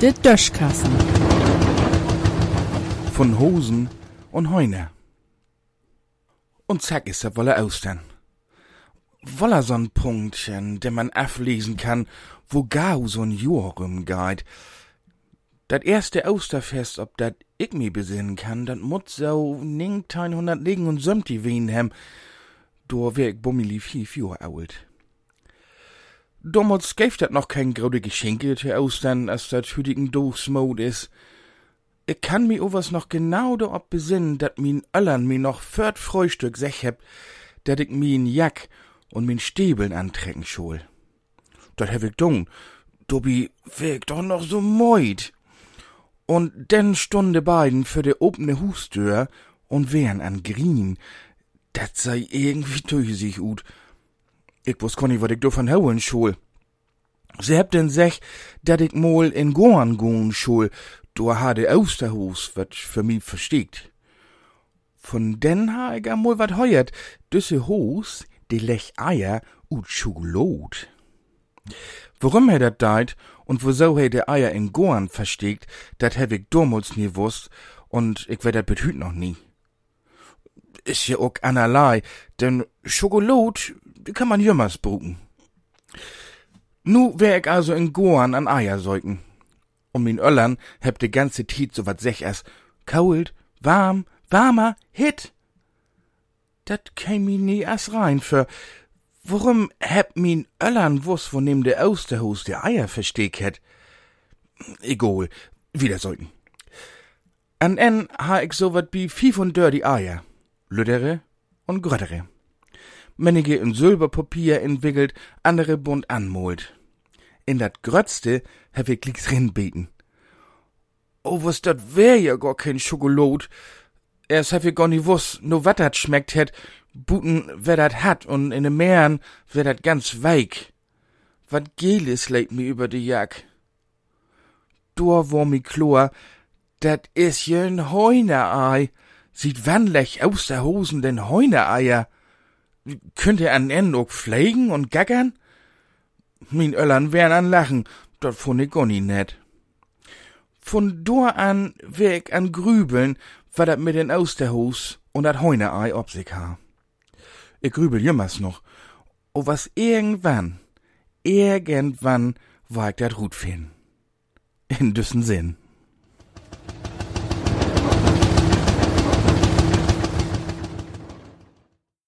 Der Döschkassen. Von Hosen und Heune. Und zack ist er wolle Austern. Woller so'n Punktchen, den man ablesen kann, wo gau so'n Jahr rumgeht. Dat erste Osterfest, ob dat ich mi besinnen kann, dat mut so ningteinhundert liegen und sömti wien hem, do wär ich bummeli fief Jahr alt. Damals gäf dat noch kein grode Geschenke zu Ostern, as dat hütigen Doofsmod is. Ich kann mi owas noch genau da ob besinnen, dat min Öllern mi noch viert Frühstück sech heb, dat ich min Jack und min Stäbeln antrecken schol. Dat hab ich dung, wär ich doch noch so meut. Und denn stunde beiden für de opene Hustür und wären an Grien, dat sei irgendwie tüsig ut. Ich wus konni, wat ich do von holen schul. Sie habt den sech, dat ich mol in Gorn goen schul, do ha de Osterhus, wat für mi versteckt. Von den ha ich amol wat heuert, düsse Hus, de lech Eier ut Schokolot. Warum he dat deit und wieso he de Eier in Gorn versteckt, dat hab ich damals nie wusst und ich werd dat betüt noch nie. Ist ja auch einerlei, denn Schokolot, kann man jümmers bruken. Nu wär ich also in Gorn an Eier säugen. Und min Öllern heb de ganze Tiet so wat sech es. Kalt, warm, warmer, hit. Dat käm mi nie as rein für. Warum heb min Öllern wuss, wo nehm de Osterhus de Eier versteck het? Egal, wieder säugen. An en ha ich so wat bi fief und dör die Eier. Lüdere und gröttere männige in Silberpapier entwickelt, andere bunt anmolt. In dat Grötzte hab ich glicks rinbeten. Oh, was dat wär ja gar kein Schokolot. Erst hab ich gar nie wuss, no wat dat schmeckt het, buten wer dat hat und in de Meeren wär dat ganz weich. Wat Geles legt mi über die Jack. Dor wo mi Chlor, dat is ein Heunerei. Sieht wannlech aus der Hosen den Heunereier. Könnt ihr an en ook pflegen und gackern? Min Öllern wären an Lachen, dat fund ich gonni net. Von dor an wär ich an Grübeln, wat dat mit den Osterhus und dat Heuneei ob sich ha. Ich grübel jümmers noch, o was irgendwann, irgendwann war ich dat gut finden. In düssen Sinn.